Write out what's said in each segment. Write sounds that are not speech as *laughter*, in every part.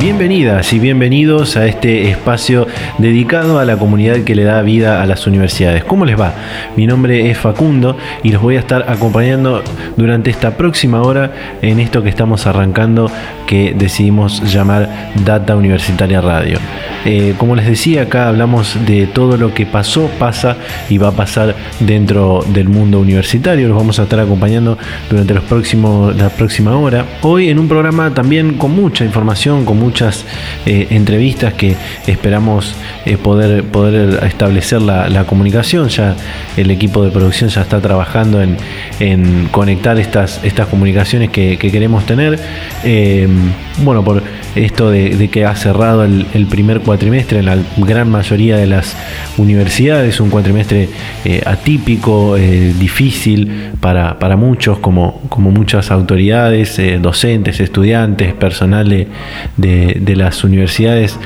Bienvenidas y bienvenidos a este espacio dedicado a la comunidad que le da vida a las universidades. ¿Cómo les va? Mi nombre es Facundo y los voy a estar acompañando durante esta próxima hora en esto que estamos arrancando que decidimos llamar Data Universitaria Radio. Eh, como les decía, acá hablamos de todo lo que pasó, pasa y va a pasar dentro del mundo universitario. Los vamos a estar acompañando durante los próximos, la próxima hora. Hoy en un programa también con mucha información, con muchas eh, entrevistas que esperamos eh, poder, poder establecer la, comunicación. Ya el equipo de producción ya está trabajando en, conectar estas, estas comunicaciones que, queremos tener. bueno, por esto de, que ha cerrado el, primer cuatrimestre en la gran mayoría de las universidades, un cuatrimestre eh, atípico, difícil para, muchos, como, como muchas autoridades, docentes, estudiantes, personal de las universidades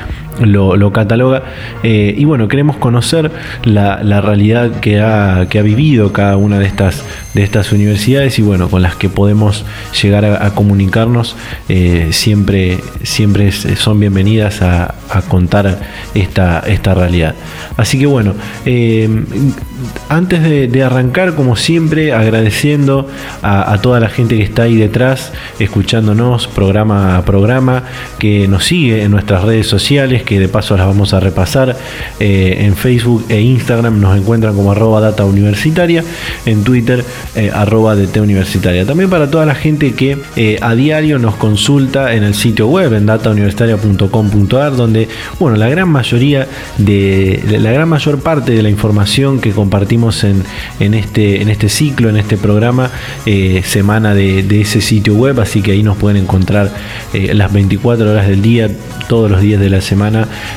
lo, cataloga. Eh, y bueno, queremos conocer la, realidad que ha, que ha, vivido cada una de estas, de estas universidades y bueno, con las que podemos llegar a, comunicarnos. Eh, siempre, siempre son bienvenidas a, contar esta, esta realidad. Así que bueno, eh, antes de, arrancar, como siempre, agradeciendo a, toda la gente que está ahí detrás, escuchándonos programa a programa, que nos sigue en nuestras redes sociales, que de paso las vamos a repasar. Eh, en Facebook e Instagram nos encuentran como arroba data universitaria, en Twitter eh, arroba DT universitaria. También para toda la gente que eh, a diario nos consulta en el sitio web, en datauniversitaria.com.ar, donde, bueno, la gran mayoría de, la gran mayor parte de la información que compartimos en, en, este, en este ciclo, en este programa, semana de, de, ese sitio web, así que ahí nos pueden encontrar las 24 horas del día, todos los días de la semana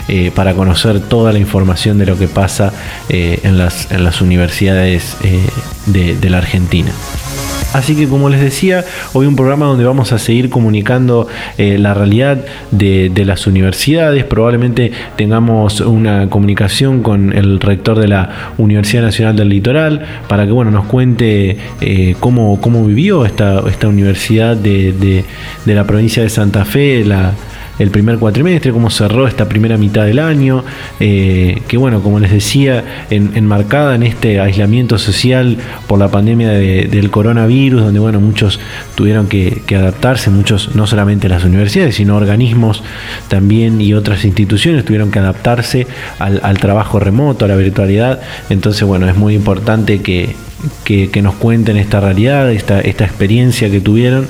eh, para conocer toda la información de lo que pasa eh, en, las, universidades eh, de, la Argentina. Así que como les decía, hoy un programa donde vamos a seguir comunicando la realidad de, las universidades. Probablemente tengamos una comunicación con el rector de la Universidad Nacional del Litoral para que bueno, nos cuente cómo, cómo, vivió esta, esta universidad de, de, la provincia de Santa Fe, la, el primer cuatrimestre, cómo cerró esta primera mitad del año, eh, que bueno, como les decía, enmarcada en este aislamiento social por la pandemia del coronavirus, donde bueno, muchos tuvieron que, adaptarse, muchos, no solamente las universidades, sino organismos también y otras instituciones tuvieron que adaptarse al trabajo remoto, a la virtualidad. Entonces, bueno, es muy importante que, que, nos cuenten esta realidad, esta, experiencia que tuvieron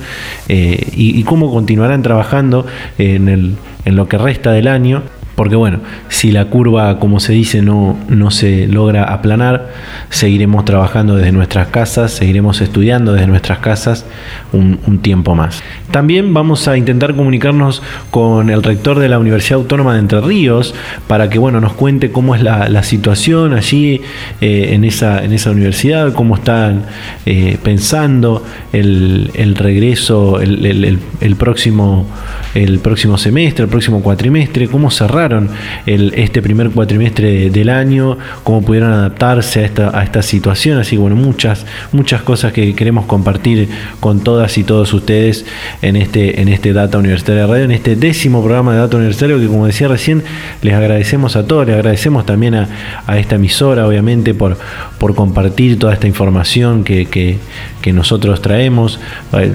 eh, y, cómo continuarán trabajando en lo que resta del año porque bueno, si la curva, como se dice, no, no se logra aplanar, seguiremos trabajando desde nuestras casas, seguiremos estudiando desde nuestras casas un, tiempo más. También vamos a intentar comunicarnos con el rector de la Universidad Autónoma de Entre Ríos para que bueno, nos cuente cómo es la, situación allí eh, en, esa, en esa universidad, cómo están eh, pensando el, regreso, el, próximo, el próximo semestre, el próximo cuatrimestre, cómo cerrar este primer cuatrimestre del año, cómo pudieron adaptarse a esta, a esta situación. Así que bueno, muchas, muchas cosas que queremos compartir con todas y todos ustedes en este, en este Data Universitaria Radio, en este décimo programa de Data Universitario que como decía recién, les agradecemos a todos, les agradecemos también a, esta emisora, obviamente, por, por compartir toda esta información que, que, que nosotros traemos.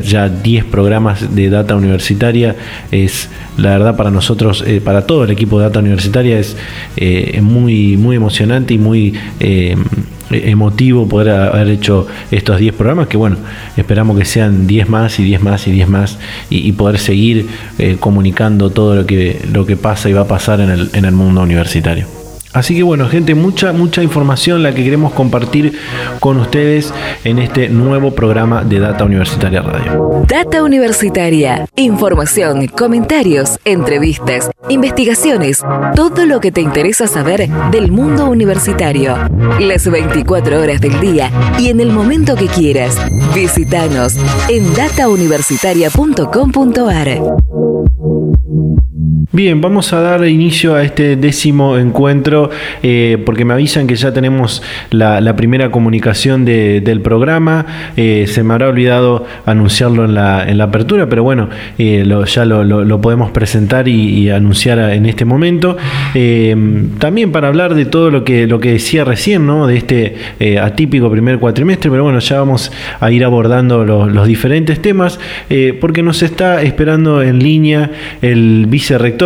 Ya 10 programas de Data Universitaria es la verdad para nosotros, eh, para todo el equipo de Data Universitaria es eh, muy, muy emocionante y muy eh, emotivo poder haber hecho estos 10 programas, que bueno, esperamos que sean 10 más y 10 más y 10 más y, poder seguir comunicando todo lo que, lo que pasa y va a pasar en el, en el mundo universitario. Así que bueno, gente, mucha, mucha información la que queremos compartir con ustedes en este nuevo programa de Data Universitaria Radio. Data Universitaria. Información, comentarios, entrevistas, investigaciones, todo lo que te interesa saber del mundo universitario. Las 24 horas del día y en el momento que quieras. Visítanos en datauniversitaria.com.ar. Bien, vamos a dar inicio a este décimo encuentro eh, porque me avisan que ya tenemos la, primera comunicación del programa. Eh, se me habrá olvidado anunciarlo en la, en la apertura, pero bueno, eh, ya lo, podemos presentar y, anunciar en este momento. también para hablar de todo lo que, lo que decía recién, ¿no? de este atípico primer cuatrimestre, pero bueno, ya vamos a ir abordando los, los diferentes temas porque nos está esperando en línea el vicerrector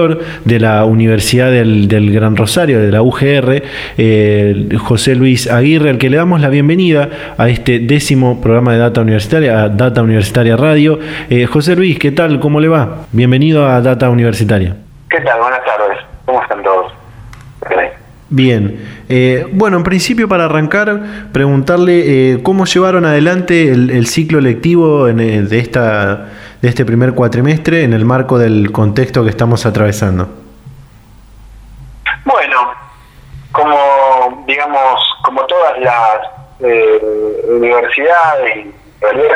de la Universidad del, Gran Rosario, de la UGR, eh, José Luis Aguirre, al que le damos la bienvenida a este décimo programa de Data Universitaria, a Data Universitaria Radio. Eh, José Luis, ¿qué tal? ¿Cómo le va? Bienvenido a Data Universitaria. ¿Qué tal? Buenas tardes. ¿Cómo están todos? Bien, eh, bueno, en principio para arrancar, preguntarle cómo llevaron adelante el, ciclo lectivo de esta de este primer cuatrimestre en el marco del contexto que estamos atravesando? Bueno, como digamos, como todas las eh, universidades y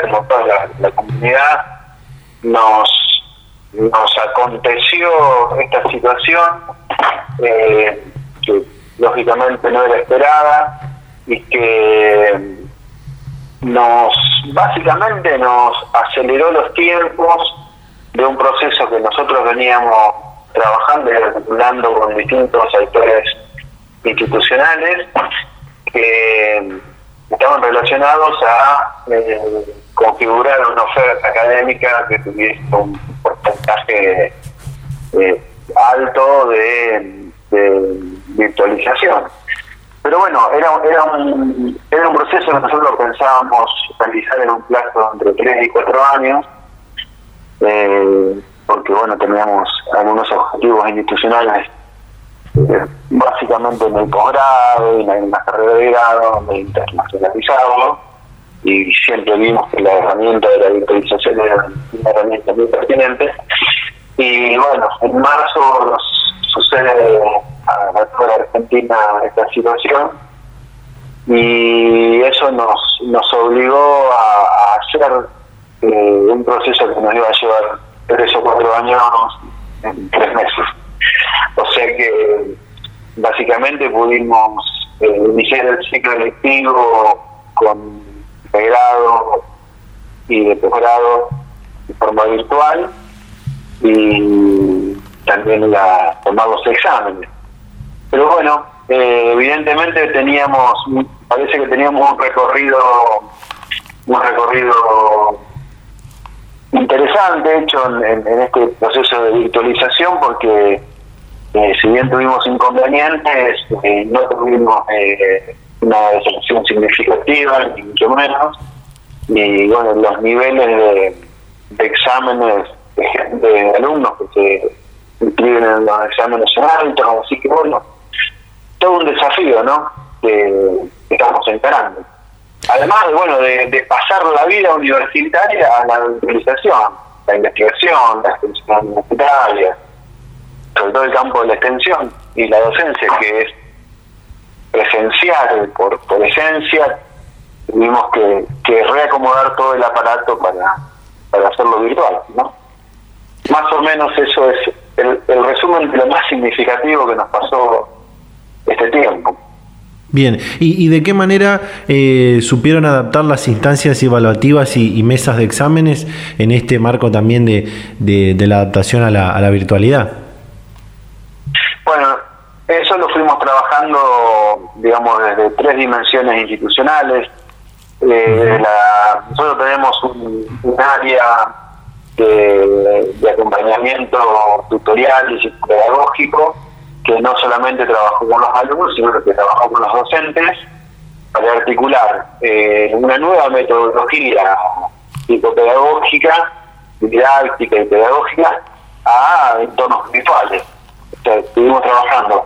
como toda la, comunidad, nos, nos aconteció esta situación eh, que lógicamente no era esperada y que nos básicamente nos aceleró los tiempos de un proceso que nosotros veníamos trabajando y articulando con distintos actores institucionales que estaban relacionados a eh, configurar una oferta académica que tuviese un porcentaje eh, alto de virtualización. Pero bueno, era, era, un, era un proceso que nosotros pensábamos realizar en un plazo entre 3 y 4 años, eh, porque bueno, teníamos algunos objetivos institucionales, eh, básicamente en el posgrado en la carrera de grado, de internacionalizarlo, y siempre vimos que la herramienta de la virtualización era una herramienta muy pertinente. Y bueno, en marzo sucede la Argentina esta situación y eso nos, nos obligó a, hacer eh, un proceso que nos iba a llevar tres o cuatro años en tres meses. O sea que básicamente pudimos eh, iniciar el ciclo electivo con de grado y de posgrado de forma virtual y también la, tomar los exámenes. Pero bueno, eh, evidentemente teníamos, parece que teníamos un recorrido, un recorrido interesante hecho en, este proceso de virtualización porque eh, si bien tuvimos inconvenientes, eh, no tuvimos una deserción significativa, ni mucho menos, y bueno, los niveles de, exámenes de, alumnos que se inscriben en los exámenes son altos, así que bueno, todo un desafío, ¿no? Que, estamos encarando. Además, bueno, de, pasar la vida universitaria a la utilización, la investigación, la extensión universitaria, sobre todo el campo de la extensión y la docencia, que es presencial por, por esencia, tuvimos que, que reacomodar todo el aparato para, para hacerlo virtual, ¿no? Más o menos eso es el, el resumen de lo más significativo que nos pasó este tiempo. Bien, ¿y, de qué manera eh, supieron adaptar las instancias evaluativas y, mesas de exámenes en este marco también de, de, la adaptación a la, a la, virtualidad? Bueno, eso lo fuimos trabajando, digamos, desde tres dimensiones institucionales. Eh, nosotros tenemos un, área de, de acompañamiento tutorial y pedagógico que no solamente trabajó con los alumnos, sino que trabajó con los docentes para articular eh, una nueva metodología psicopedagógica, didáctica y pedagógica a entornos virtuales. estuvimos trabajando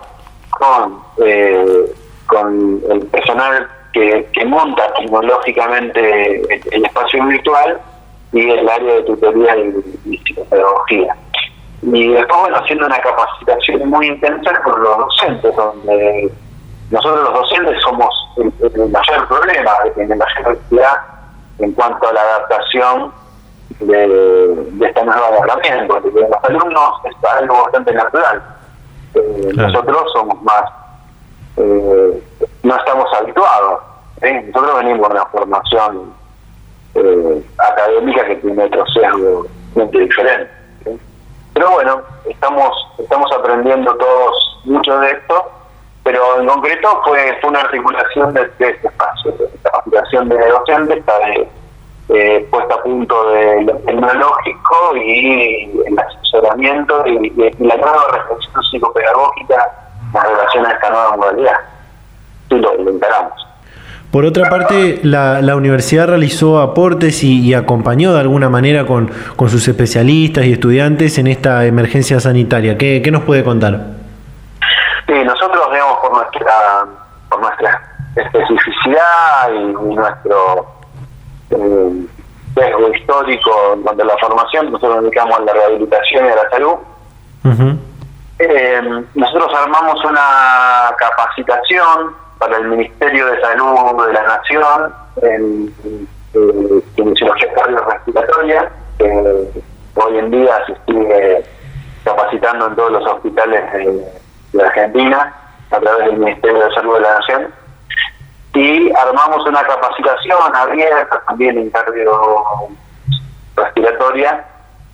con, eh, con el personal que, que monta tecnológicamente el, espacio virtual y el área de tutoría y, psicopedagogía. Y después, bueno, haciendo una capacitación muy intensa con los docentes, donde nosotros los docentes somos el, mayor problema, en la mayor en cuanto a la adaptación de, esta nueva herramienta, porque los alumnos es algo bastante natural. Eh, nosotros somos más, eh, no estamos habituados. Nosotros venimos de una formación eh, académica que tiene otro sesgo muy diferente. Pero bueno, estamos estamos aprendiendo todos mucho de esto, pero en concreto fue, fue una articulación de, este espacio, la capacitación de docentes de eh, puesta a punto de lo tecnológico y el asesoramiento y, la nueva reflexión psicopedagógica en relación a esta nueva modalidad. Sí, lo, lo Por otra parte, la, la universidad realizó aportes y, acompañó de alguna manera con, con, sus especialistas y estudiantes en esta emergencia sanitaria. ¿Qué, qué nos puede contar? Sí, nosotros, vemos por nuestra, por nuestra especificidad y nuestro eh, sesgo histórico donde la formación, nosotros nos dedicamos a la rehabilitación y a la salud. Eh, nosotros armamos una capacitación para el Ministerio de Salud de la Nación en, kinesiología cardiorrespiratoria, que hoy en día se sigue capacitando en todos los hospitales de Argentina a través del Ministerio de Salud de la Nación. Y armamos una capacitación abierta también en cardio respiratoria,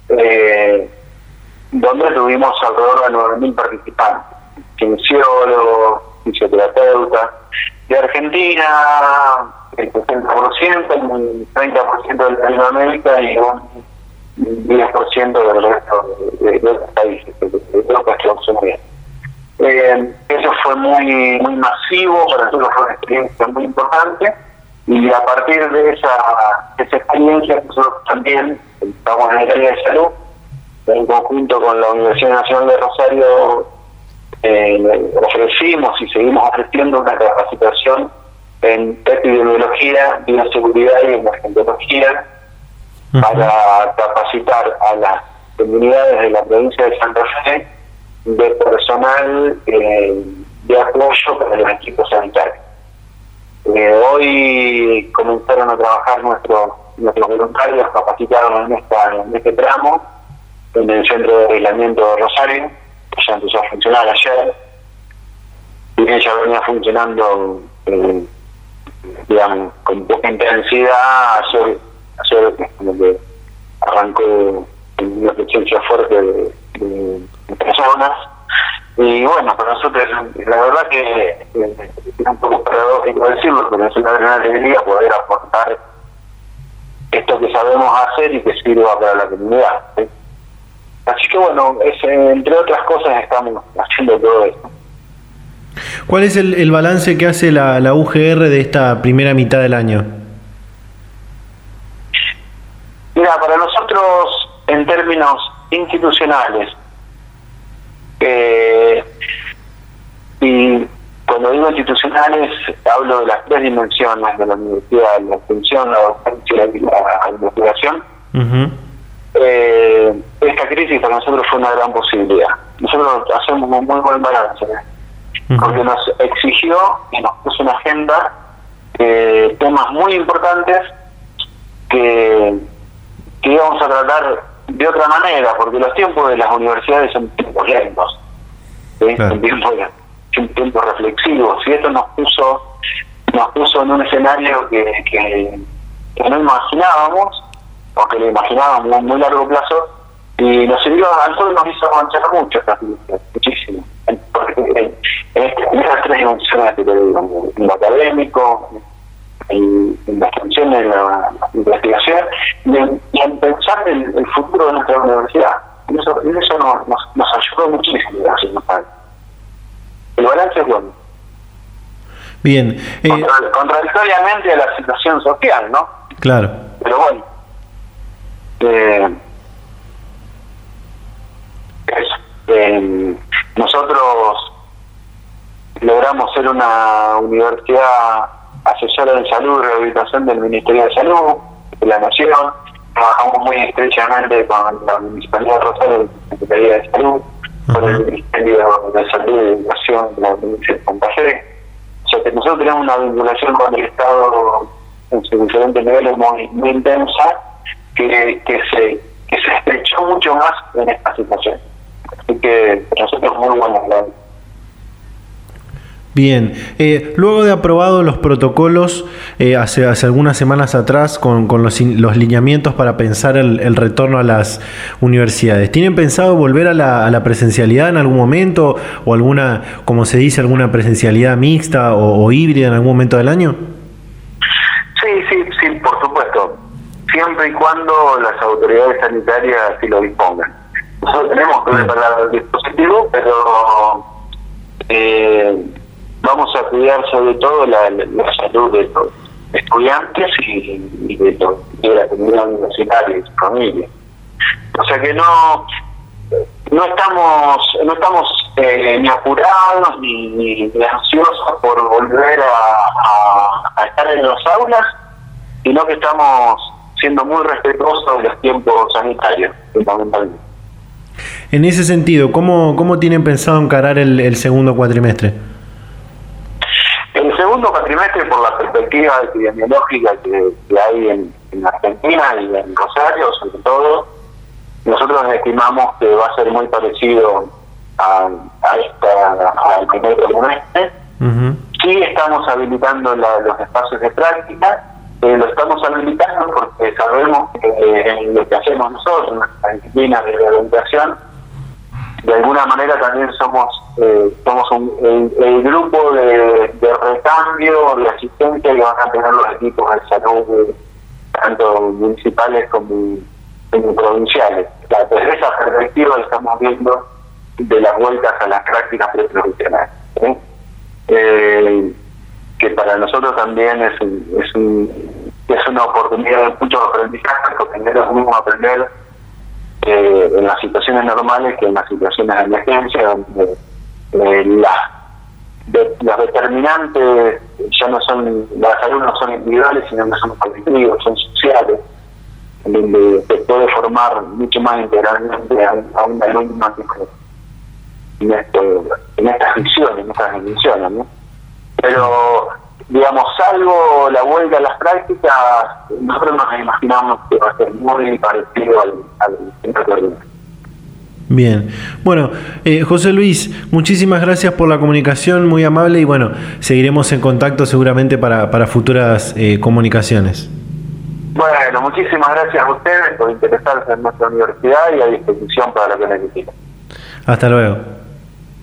eh, donde tuvimos alrededor de 9.000 participantes, kinesiólogos, fisioterapeutas, de Argentina el 60%, un 30% de Latinoamérica y un 10% del resto de, de, otros países, de, que bien. Eh, eso fue muy muy masivo, para nosotros fue una experiencia muy importante y a partir de esa, esa experiencia nosotros también estamos en el área de salud, en conjunto con la Universidad Nacional de Rosario eh, ofrecimos y seguimos ofreciendo una capacitación en epidemiología, bioseguridad y emergentología para capacitar a las comunidades de la provincia de Santa Fe de personal eh, de apoyo para los equipos sanitarios. Eh, hoy comenzaron a trabajar nuestros nuestros voluntarios capacitados en, esta, en este tramo en el centro de aislamiento de Rosario, ya empezó a funcionar ayer, y ya venía funcionando, eh, digamos, con poca intensidad, ayer, ayer como que arrancó una presencia fuerte de, personas. Y bueno, para nosotros, la verdad que es un poco paradójico decirlo, pero es una gran alegría poder aportar esto que sabemos hacer y que sirva para la comunidad. Así que bueno, es, entre otras cosas estamos haciendo todo esto. ¿Cuál es el, el balance que hace la, la UGR de esta primera mitad del año? Mira, para nosotros, en términos institucionales. Eh, y cuando digo institucionales, hablo de las tres dimensiones de la universidad, la atención, la docencia y la investigación. Eh, esta crisis para nosotros fue una gran posibilidad. Nosotros hacemos un muy buen balance, porque nos exigió y nos puso una agenda eh, temas muy importantes que, que íbamos a tratar de otra manera, porque los tiempos de las universidades son tiempos lentos, son, tiempos, reflexivos, y esto nos puso nos puso en un escenario que, que, no imaginábamos, o que lo imaginábamos a muy largo plazo, y nos sirvió, a nosotros nos hizo avanzar mucho, muchísimo, porque en, en, estas tres dimensiones que te digo, en lo académico, en, la extensión de la, investigación y en, pensar el, el, futuro de nuestra universidad. Y eso, eso nos, nos, ayudó muchísimo. El balance es bueno. Bien. Eh, contradictoriamente a la situación social, ¿no? Claro. Pero bueno. Eh. Eh, nosotros logramos ser una universidad asesora en salud y rehabilitación del Ministerio de Salud de la Nación. Trabajamos muy estrechamente con la Municipalidad de Rosario, la Secretaría de Salud, con el Ministerio de Salud y Educación de la provincia de Santa Fe. O sea que nosotros tenemos una vinculación con el Estado en sus diferentes niveles muy, muy intensa que, se, que se estrechó mucho más en esta situación. Así que nosotros muy buenos Bien, eh, luego de aprobados los protocolos eh, hace, hace algunas semanas atrás con, con los, los, lineamientos para pensar el, el, retorno a las universidades, ¿tienen pensado volver a la, a la, presencialidad en algún momento o alguna, como se dice, alguna presencialidad mixta o, o, híbrida en algún momento del año? Sí, sí, sí, por supuesto, siempre y cuando las autoridades sanitarias así lo dispongan. Nosotros tenemos que preparar el dispositivo, pero... Eh, vamos a cuidar sobre todo la, salud de los estudiantes y, y, de, los, de, la comunidad universitaria y su familia. O sea que no no estamos no estamos eh, ni apurados ni, ni, ni, ansiosos por volver a, a, a, estar en las aulas, sino que estamos siendo muy respetuosos de los tiempos sanitarios, fundamentalmente. En ese sentido, ¿cómo, cómo tienen pensado encarar el, el segundo cuatrimestre? El segundo cuatrimestre, por la perspectiva epidemiológica que, que hay en, en, Argentina y en Rosario, sobre todo, nosotros estimamos que va a ser muy parecido a, a esta, al primer cuatrimestre. Uh -huh. Sí estamos habilitando la, los espacios de práctica, eh, lo estamos habilitando porque sabemos que eh, en lo que hacemos nosotros, en nuestra disciplina de rehabilitación, de alguna manera también somos eh, somos un, el, grupo de, recambio, de asistencia que van a tener los equipos de salud, tanto municipales como, provinciales. La, desde esa perspectiva estamos viendo de las vueltas a las prácticas preprofesionales. ¿eh? Eh, que para nosotros también es, un, es, un, es una oportunidad de mucho aprendizaje, porque es mismo aprender eh, en las situaciones normales que en las situaciones de emergencia, donde eh, las, de, las determinantes ya no son, las salud no son individuales, sino que son colectivos, son sociales, donde se puede formar mucho más integralmente a, a un alumno en, esto, en estas visiones, en estas dimensiones, ¿no? Pero digamos, salvo la vuelta a las prácticas, nosotros nos imaginamos que va a ser muy parecido al, al centro Bien, bueno, eh, José Luis, muchísimas gracias por la comunicación, muy amable y bueno, seguiremos en contacto seguramente para, para futuras eh, comunicaciones. Bueno, muchísimas gracias a ustedes por interesarse en nuestra universidad y a disposición para lo que necesiten. Hasta luego.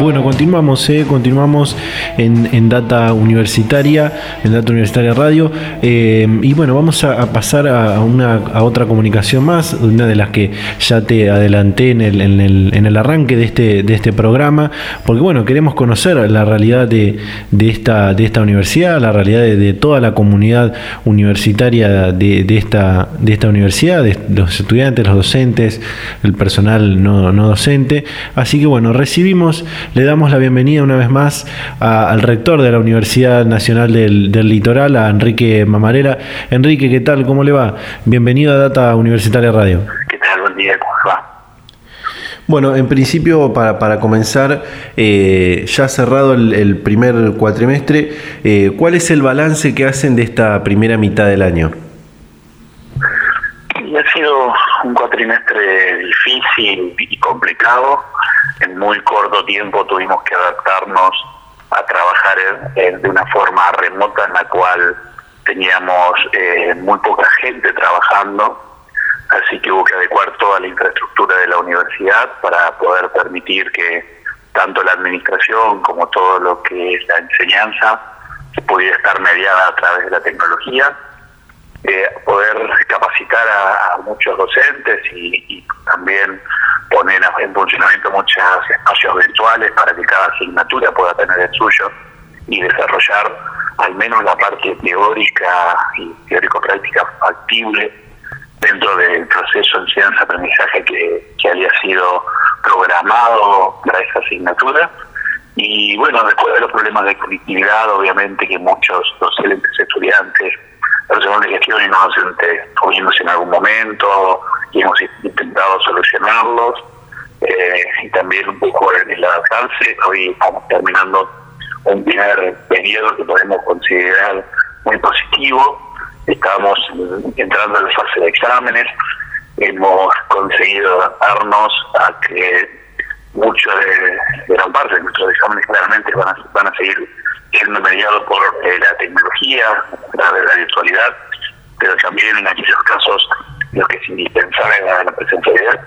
Bueno, continuamos, eh, continuamos en, en, Data Universitaria, en Data Universitaria Radio. Eh, y bueno, vamos a, a pasar a, una, a otra comunicación más, una de las que ya te adelanté en el, en el, en el arranque de este, de este programa, porque bueno, queremos conocer la realidad de, de, esta, de esta universidad, la realidad de, de toda la comunidad universitaria de, de, esta, de esta universidad, de los estudiantes, los docentes, el personal no, no docente. Así que bueno, recibimos le damos la bienvenida una vez más a, al rector de la Universidad Nacional del, del, Litoral, a Enrique Mamarela. Enrique, ¿qué tal? ¿Cómo le va? Bienvenido a Data Universitaria Radio. ¿Qué tal? Buen día, ¿cómo va? Bueno, en principio, para, para comenzar, eh, ya cerrado el, el, primer cuatrimestre, eh, ¿cuál es el balance que hacen de esta primera mitad del año? ha sido un cuatrimestre difícil y complicado en muy corto tiempo tuvimos que adaptarnos a trabajar de una forma remota en la cual teníamos eh, muy poca gente trabajando, así que hubo que adecuar toda la infraestructura de la universidad para poder permitir que tanto la administración como todo lo que es la enseñanza pudiera estar mediada a través de la tecnología. Eh, poder capacitar a, muchos docentes y, también poner en funcionamiento muchos espacios virtuales para que cada asignatura pueda tener el suyo y desarrollar al menos la parte teórica y teórico-práctica factible dentro del proceso de enseñanza-aprendizaje que, que había sido programado para esa asignatura. Y bueno, después de los problemas de conectividad, obviamente que muchos docentes, estudiantes, personal de gestión y no docentes tuvimos en algún momento y hemos intentado solucionarlos. Eh, y también un poco el adaptarse. Hoy estamos terminando un primer periodo que podemos considerar muy positivo. Estamos entrando en la fase de exámenes. Hemos conseguido adaptarnos a que mucho de, gran parte de nuestros exámenes claramente van a, van a seguir siendo mediados por eh, la tecnología, la, la virtualidad, pero también en aquellos casos lo que es indispensable la, la presencialidad.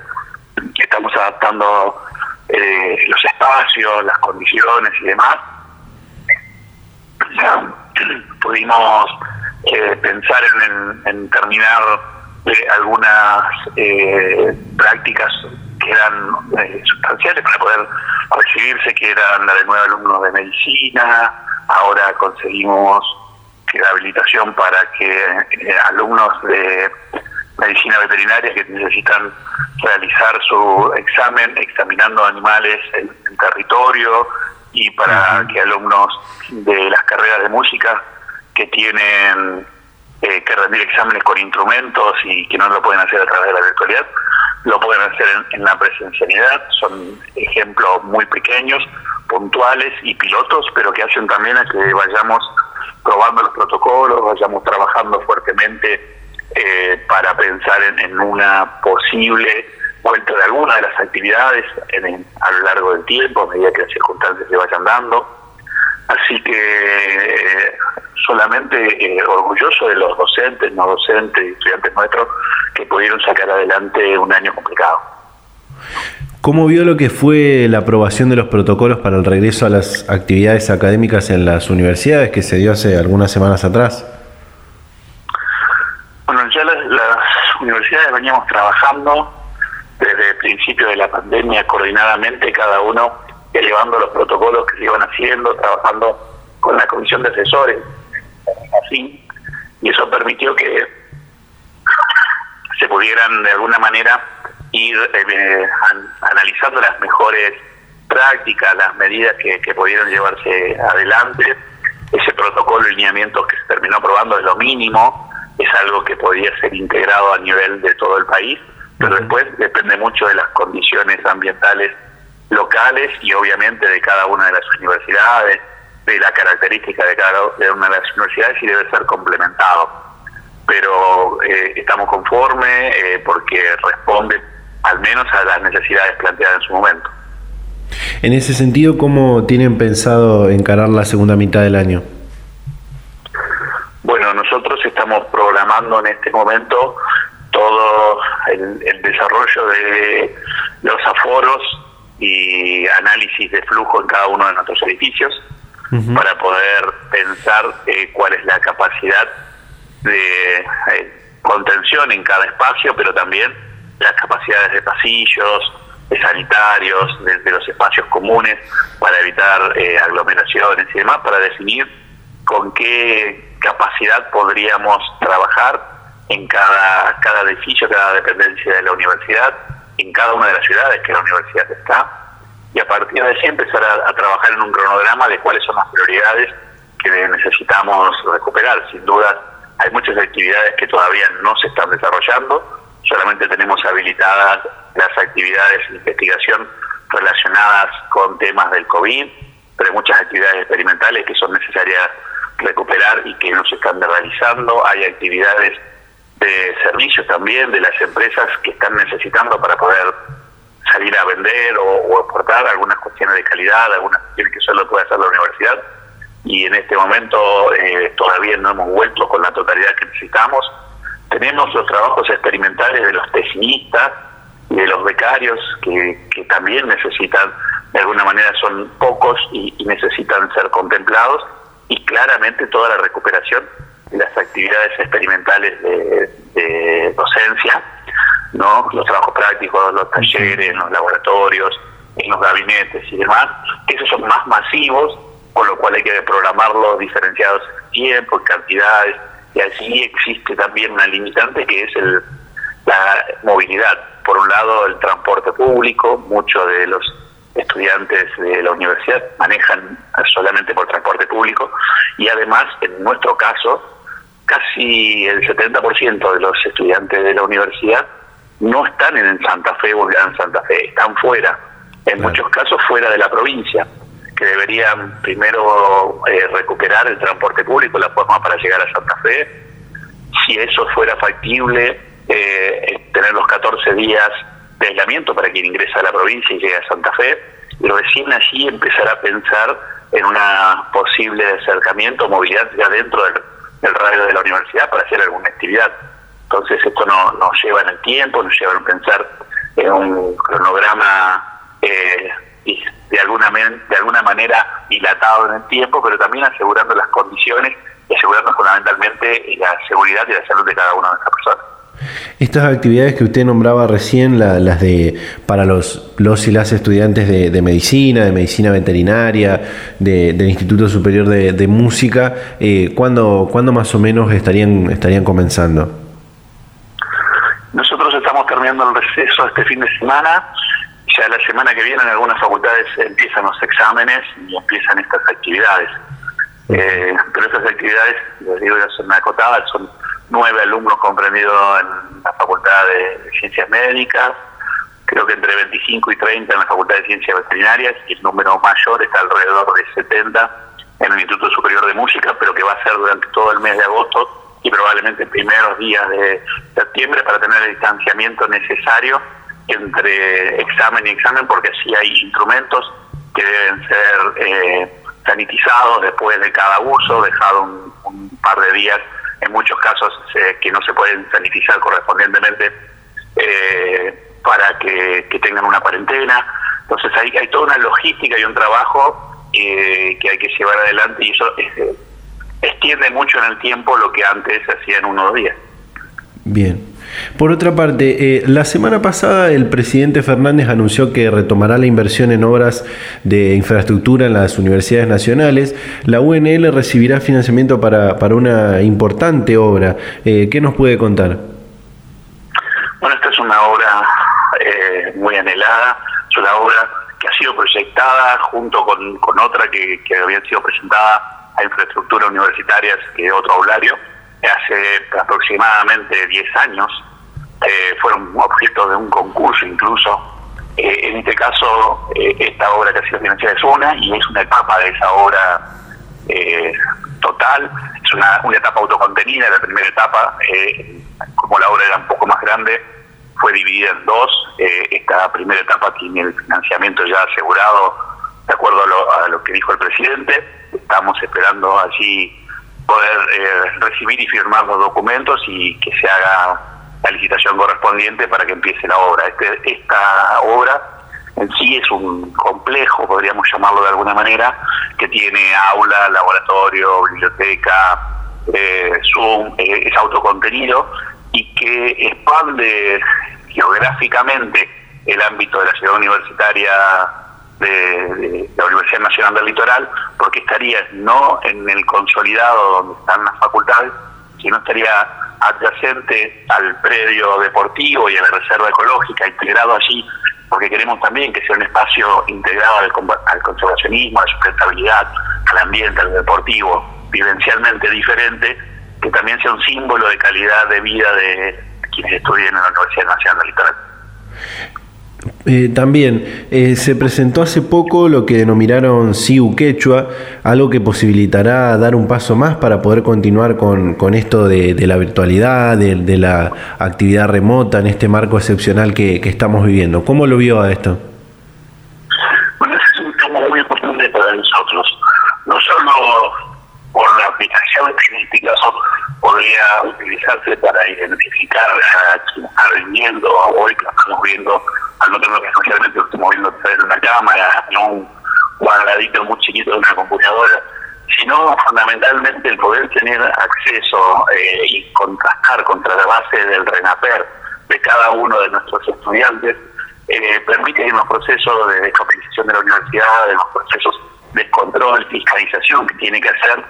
Estamos adaptando eh, los espacios, las condiciones y demás *clears throat* pudimos eh, pensar en, terminar eh, algunas eh, prácticas que eran sustanciales para poder recibirse, que eran la de nueve alumnos de medicina, ahora conseguimos que la habilitación para que alumnos de medicina veterinaria que necesitan realizar su examen examinando animales en, en territorio y para que alumnos de las carreras de música que tienen eh, que rendir exámenes con instrumentos y que no lo pueden hacer a través de la virtualidad, lo pueden hacer en, la presencialidad. Son ejemplos muy pequeños, puntuales y pilotos, pero que hacen también a que vayamos probando los protocolos, vayamos trabajando fuertemente eh, para pensar en, en una posible cuento de algunas de las actividades en, a lo largo del tiempo, a medida que las circunstancias se vayan dando. Así que eh, solamente eh, orgulloso de los docentes, no docentes y estudiantes nuestros que pudieron sacar adelante un año complicado. ¿Cómo vio lo que fue la aprobación de los protocolos para el regreso a las actividades académicas en las universidades que se dio hace algunas semanas atrás? Bueno, ya las, las universidades veníamos trabajando desde el principio de la pandemia coordinadamente, cada uno elevando los protocolos que se iban haciendo, trabajando con la comisión de asesores, así, y eso permitió que se pudieran de alguna manera ir eh, analizando las mejores prácticas, las medidas que, que pudieron llevarse adelante. Ese protocolo de lineamientos que se terminó aprobando es lo mínimo, es algo que podía ser integrado a nivel de todo el país pero después depende mucho de las condiciones ambientales locales y obviamente de cada una de las universidades, de la característica de cada una de las universidades y debe ser complementado. Pero eh, estamos conformes eh, porque responde al menos a las necesidades planteadas en su momento. En ese sentido, ¿cómo tienen pensado encarar la segunda mitad del año? Bueno, nosotros estamos programando en este momento todo el, desarrollo de los aforos y análisis de flujo en cada uno de nuestros edificios para poder pensar eh, cuál es la capacidad de eh, contención en cada espacio, pero también las capacidades de pasillos, de sanitarios, de, los espacios comunes para evitar eh, aglomeraciones y demás, para definir con qué capacidad podríamos trabajar en cada, cada edificio, cada dependencia de la universidad, en cada una de las ciudades que la universidad está, y a partir de allí empezar a, trabajar en un cronograma de cuáles son las prioridades que necesitamos recuperar. Sin duda, hay muchas actividades que todavía no se están desarrollando, solamente tenemos habilitadas las actividades de investigación relacionadas con temas del COVID, pero hay muchas actividades experimentales que son necesarias recuperar y que no se están realizando. Hay actividades de servicios también de las empresas que están necesitando para poder salir a vender o, exportar algunas cuestiones de calidad, algunas cuestiones que solo puede hacer la universidad. Y en este momento eh, todavía no hemos vuelto con la totalidad que necesitamos. Tenemos los trabajos experimentales de los tesinistas y de los becarios que, que también necesitan, de alguna manera son pocos y necesitan ser contemplados. Y claramente toda la recuperación las actividades experimentales de, docencia, ¿no? los trabajos prácticos, los talleres, los laboratorios, en los gabinetes y demás, que esos son más masivos, con lo cual hay que programarlos diferenciados en tiempo, en cantidades, y así existe también una limitante que es el, la movilidad. Por un lado, el transporte público, muchos de los estudiantes de la universidad manejan solamente por transporte público y además, en nuestro caso, casi el 70% de los estudiantes de la universidad no están en Santa Fe o en Santa Fe, están fuera, en muchos casos fuera de la provincia, que deberían primero eh, recuperar el transporte público, la forma para llegar a Santa Fe. Si eso fuera factible, eh, tener los 14 días de aislamiento para quien ingresa a la provincia y llegue a Santa Fe, y recién allí empezar a pensar en una posible acercamiento movilidad ya dentro del, radio de la universidad para hacer alguna actividad. Entonces esto no, nos lleva en el tiempo, nos lleva a pensar en un cronograma eh, de, alguna, de alguna manera dilatado en el tiempo, pero también asegurando las condiciones y asegurando fundamentalmente la seguridad y la salud de cada una de estas personas. Estas actividades que usted nombraba recién, las de para los, los y las estudiantes de, medicina, de medicina veterinaria, del Instituto Superior de, Música, eh, ¿cuándo, más o menos estarían, estarían comenzando? Nosotros estamos terminando el receso este fin de semana. Ya la semana que viene en algunas facultades empiezan los exámenes y empiezan estas actividades. Eh, pero estas actividades, les digo, ya son acotadas, son nueve alumnos comprendidos en la Facultad de Ciencias Médicas, creo que entre 25 y 30 en la Facultad de Ciencias Veterinarias, y el número mayor está alrededor de 70 en el Instituto Superior de Música, pero que va a ser durante todo el mes de agosto y probablemente primeros días de septiembre para tener el distanciamiento necesario entre examen y examen, porque así hay instrumentos que deben ser eh, sanitizados después de cada uso, dejado un par de días en muchos casos que no se pueden sanitizar correspondientemente eh, para que, tengan una cuarentena. Entonces hay, hay toda una logística y un trabajo eh, que hay que llevar adelante y eso eh, extiende mucho en el tiempo lo que antes se hacía en unos días. Bien. Por otra parte, eh, la semana pasada el presidente Fernández anunció que retomará la inversión en obras de infraestructura en las universidades nacionales. La UNL recibirá financiamiento para, para una importante obra. Eh, ¿Qué nos puede contar? Bueno, esta es una obra eh, muy anhelada, es una obra que ha sido proyectada junto con, con otra que, que había sido presentada a infraestructura universitaria, que es otro aulario hace aproximadamente 10 años, eh, fueron objeto de un concurso incluso. Eh, en este caso, eh, esta obra que ha sido financiada es una y es una etapa de esa obra total. Es una, una etapa autocontenida, la primera etapa, como la obra era un poco más grande, fue dividida en dos. esta primera etapa tiene el financiamiento ya asegurado, de acuerdo a lo, a lo que dijo el presidente. Estamos esperando allí poder eh, recibir y firmar los documentos y que se haga la licitación correspondiente para que empiece la obra. Este, esta obra en sí es un complejo, podríamos llamarlo de alguna manera, que tiene aula, laboratorio, biblioteca, eh, Zoom, eh, es autocontenido y que expande geográficamente el ámbito de la ciudad universitaria de, la Universidad Nacional del Litoral, porque estaría no en el consolidado donde están las facultades, sino estaría adyacente al predio deportivo y a la reserva ecológica, integrado allí, porque queremos también que sea un espacio integrado al, al conservacionismo, a la sustentabilidad, al ambiente, al deportivo, vivencialmente diferente, que también sea un símbolo de calidad de vida de quienes estudian en la Universidad Nacional del Litoral. Eh, también eh, se presentó hace poco lo que denominaron Siu Quechua, algo que posibilitará dar un paso más para poder continuar con, con esto de, la virtualidad, de, la actividad remota en este marco excepcional que, estamos viviendo. ¿Cómo lo vio a esto? Bueno, es un tema muy importante para nosotros, no solo por la aplicación crítica, podría utilizarse para identificar a quien está vendiendo hoy que estamos viendo al que necesariamente lo estamos viendo a través de una cámara, en un cuadradito muy chiquito de una computadora, sino fundamentalmente el poder tener acceso eh, y contrastar contra la base del RENAPER de cada uno de nuestros estudiantes, eh, permite que en los procesos de descapitalización de la universidad, en los procesos de control, fiscalización que tiene que hacer,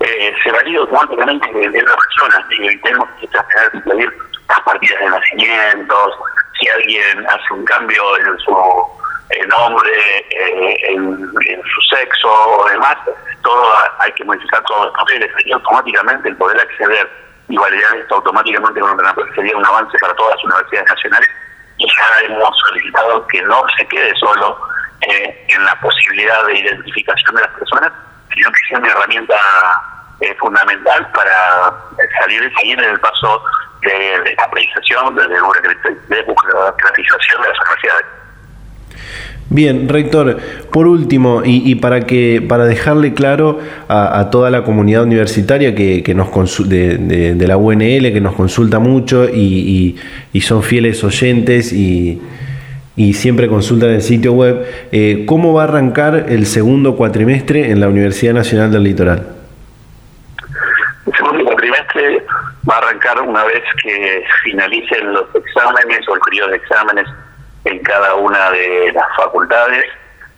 eh, se valida automáticamente de, de la persona y evitemos que se pedir las partidas de nacimientos, alguien hace un cambio en su nombre, en, su sexo o demás, todo hay que modificar todos los papeles y automáticamente el poder acceder y validar esto automáticamente sería un avance para todas las universidades nacionales y ya hemos solicitado que no se quede solo eh, en la posibilidad de identificación de las personas, sino que sea una herramienta eh, fundamental para salir y seguir en el paso de, de estabilización, de, de, de las universidades. Bien, rector, por último, y, para que para dejarle claro a, toda la comunidad universitaria que, nos de, de, la UNL que nos consulta mucho y, son fieles oyentes y, siempre consultan el sitio web, eh, ¿cómo va a arrancar el segundo cuatrimestre en la Universidad Nacional del Litoral? El cuatrimestre va a arrancar una vez que finalicen los exámenes o el periodo de exámenes en cada una de las facultades.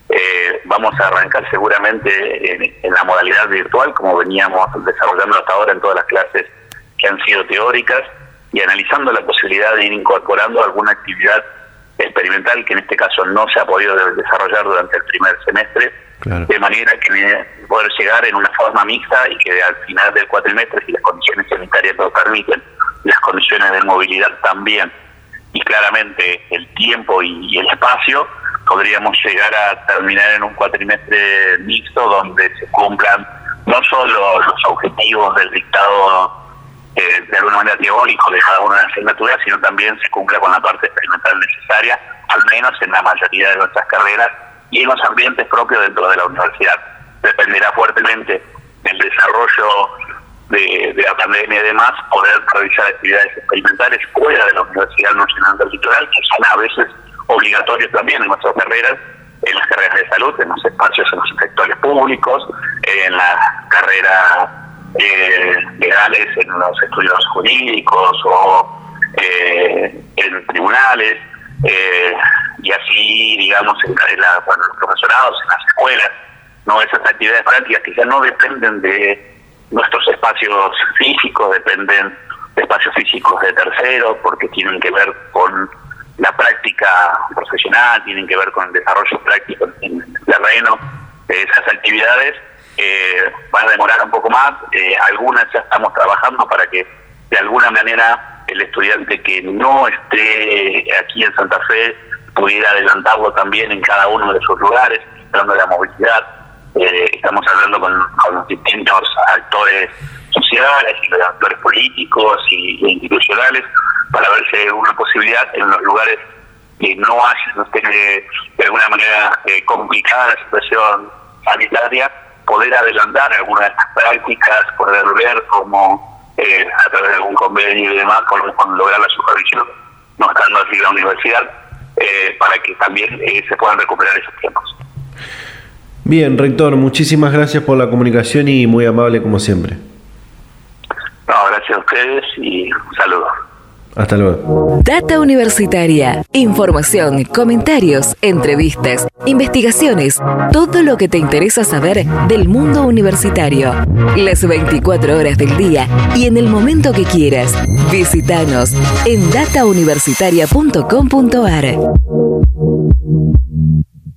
Eh, vamos a arrancar seguramente en, la modalidad virtual, como veníamos desarrollando hasta ahora en todas las clases que han sido teóricas, y analizando la posibilidad de ir incorporando alguna actividad experimental que en este caso no se ha podido desarrollar durante el primer semestre, de manera que poder llegar en una forma mixta y que al final del cuatrimestre, si las condiciones sanitarias lo permiten, las condiciones de movilidad también, y claramente el tiempo y, el espacio, podríamos llegar a terminar en un cuatrimestre mixto donde se cumplan no solo los objetivos del dictado eh, de alguna manera teórico de cada una de las asignaturas, sino también se cumpla con la parte experimental necesaria, al menos en la mayoría de nuestras carreras y en los ambientes propios dentro de la universidad. Dependerá fuertemente del desarrollo de, la pandemia y demás, poder realizar actividades experimentales fuera de la Universidad Nacional del Litoral, que son a veces obligatorios también en nuestras carreras, en las carreras de salud, en los espacios, en los sectores públicos, en las carreras eh, legales, en los estudios jurídicos o eh, en tribunales, eh, y así, digamos, en, la, los profesorados, en las escuelas, no esas actividades prácticas que ya no dependen de nuestros espacios físicos dependen de espacios físicos de terceros porque tienen que ver con la práctica profesional, tienen que ver con el desarrollo práctico en el terreno. Esas actividades eh, van a demorar un poco más, eh, algunas ya estamos trabajando para que de alguna manera el estudiante que no esté aquí en Santa Fe pudiera adelantarlo también en cada uno de sus lugares, hablando de la movilidad, eh, estamos hablando con, los distintos actores sociales y actores políticos y, e institucionales para ver si hay una posibilidad en los lugares que no haya, no esté de alguna manera eh, complicada la situación sanitaria, poder adelantar algunas de estas prácticas, poder ver cómo eh, a través de algún convenio y demás, con, lograr la supervisión, no estando así la universidad, para que también se puedan recuperar esos tiempos. Bien, rector, muchísimas gracias por la comunicación y muy amable como siempre. No, gracias a ustedes y un saludo. Hasta luego. Data Universitaria. Información, comentarios, entrevistas, investigaciones, todo lo que te interesa saber del mundo universitario. Las 24 horas del día y en el momento que quieras. Visítanos en datauniversitaria.com.ar.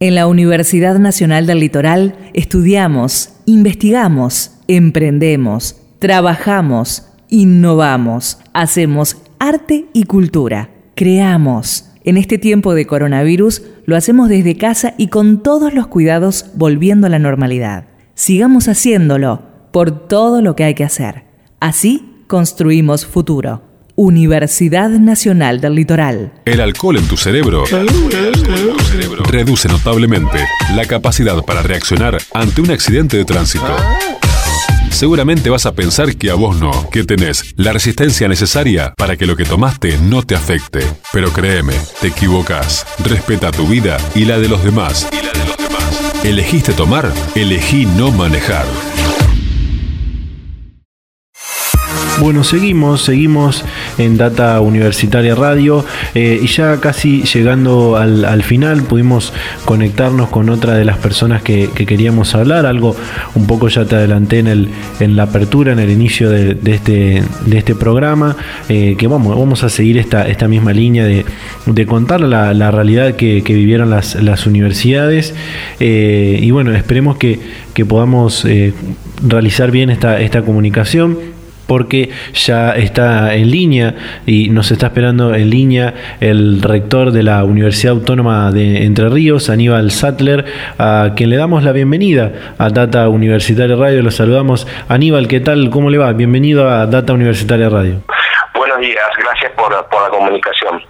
En la Universidad Nacional del Litoral estudiamos, investigamos, emprendemos, trabajamos, innovamos, hacemos arte y cultura, creamos. En este tiempo de coronavirus lo hacemos desde casa y con todos los cuidados volviendo a la normalidad. Sigamos haciéndolo por todo lo que hay que hacer. Así construimos futuro. Universidad Nacional del Litoral. El alcohol en tu cerebro reduce notablemente la capacidad para reaccionar ante un accidente de tránsito. Seguramente vas a pensar que a vos no, que tenés la resistencia necesaria para que lo que tomaste no te afecte. Pero créeme, te equivocas. Respeta tu vida y la de los demás. Y la de los demás. ¿Elegiste tomar? Elegí no manejar. Bueno, seguimos, seguimos en Data Universitaria Radio eh, y ya casi llegando al, final pudimos conectarnos con otra de las personas que, queríamos hablar, algo un poco ya te adelanté en, el, en la apertura, en el inicio de, este, de este programa, eh, que vamos, vamos a seguir esta, esta misma línea de, contar la, realidad que, vivieron las, las universidades eh, y bueno, esperemos que, que podamos realizar bien esta, esta comunicación porque ya está en línea y nos está esperando en línea el rector de la Universidad Autónoma de Entre Ríos, Aníbal Sattler, a quien le damos la bienvenida a Data Universitaria Radio. Lo saludamos. Aníbal, ¿qué tal? ¿Cómo le va? Bienvenido a Data Universitaria Radio. Buenos días, gracias por, por la comunicación.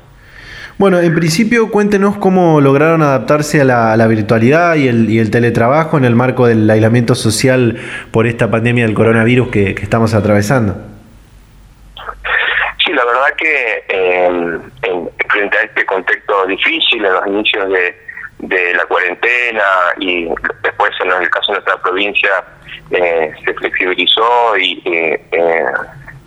Bueno, en principio cuéntenos cómo lograron adaptarse a la, virtualidad y el, teletrabajo en el marco del aislamiento social por esta pandemia del coronavirus que, estamos atravesando. Sí, la verdad que en, frente a este contexto difícil, en los inicios de, la cuarentena y después en el caso de nuestra provincia eh, se flexibilizó y eh,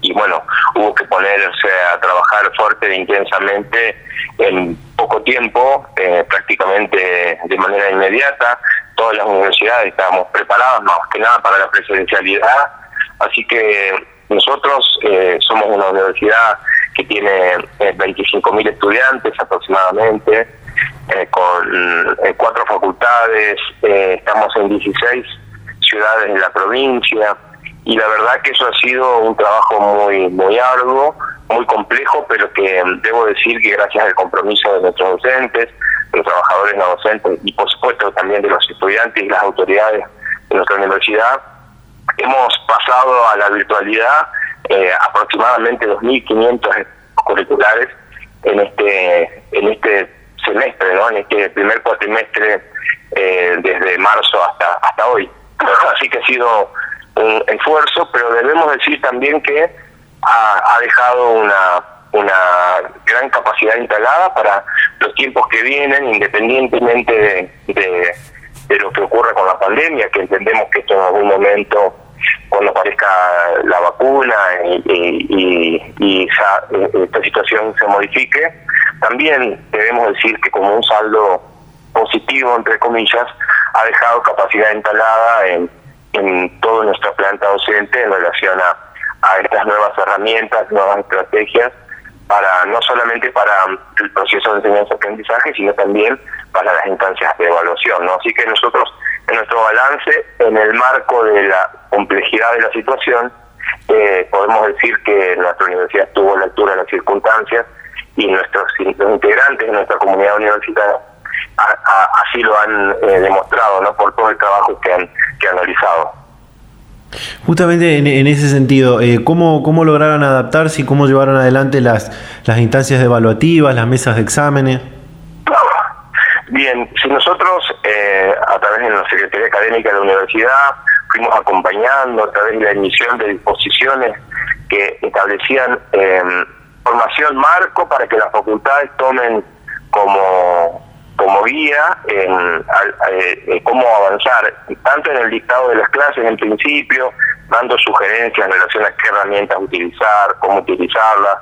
y bueno, hubo que ponerse a trabajar fuerte e intensamente en poco tiempo, eh, prácticamente de manera inmediata. Todas las universidades estábamos preparadas más que nada para la presencialidad, así que nosotros eh, somos una universidad que tiene 25.000 eh, estudiantes aproximadamente, con cuatro facultades, estamos en 16 ciudades de la provincia y la verdad que eso ha sido un trabajo muy muy arduo, muy complejo, pero que debo decir que gracias al compromiso de nuestros docentes, de los trabajadores no docentes y por supuesto también de los estudiantes y las autoridades de nuestra universidad, hemos pasado a la virtualidad eh, aproximadamente 2.500 curriculares en este en este semestre, ¿no? en este primer cuatrimestre eh, desde marzo hasta hasta hoy. *laughs* Así que ha sido un esfuerzo, pero debemos decir también que ha, dejado una, una gran capacidad instalada para los tiempos que vienen, independientemente de, de, lo que ocurra con la pandemia, que entendemos que esto en algún momento, cuando aparezca la vacuna y, y, esta situación se modifique, también debemos decir que como un saldo positivo, entre comillas, ha dejado capacidad instalada en en toda nuestra planta docente en relación a, estas nuevas herramientas, nuevas estrategias, para no solamente para el proceso de enseñanza-aprendizaje, sino también para las instancias de evaluación. ¿no? Así que nosotros, en nuestro balance, en el marco de la complejidad de la situación, eh, podemos decir que nuestra universidad tuvo la altura de las circunstancias y nuestros integrantes de nuestra comunidad universitaria así lo han eh, demostrado, ¿no? Por todo el trabajo que han, que han realizado. Justamente en, ese sentido, eh, ¿cómo, ¿cómo lograron adaptarse y cómo llevaron adelante las, las instancias evaluativas, las mesas de exámenes? Bien, si nosotros eh, a través de la Secretaría Académica de la Universidad fuimos acompañando a través de la emisión de disposiciones que establecían eh, formación marco para que las facultades tomen como como guía en, cómo avanzar, tanto en el dictado de las clases en principio, dando sugerencias en relación a qué herramientas utilizar, cómo utilizarlas,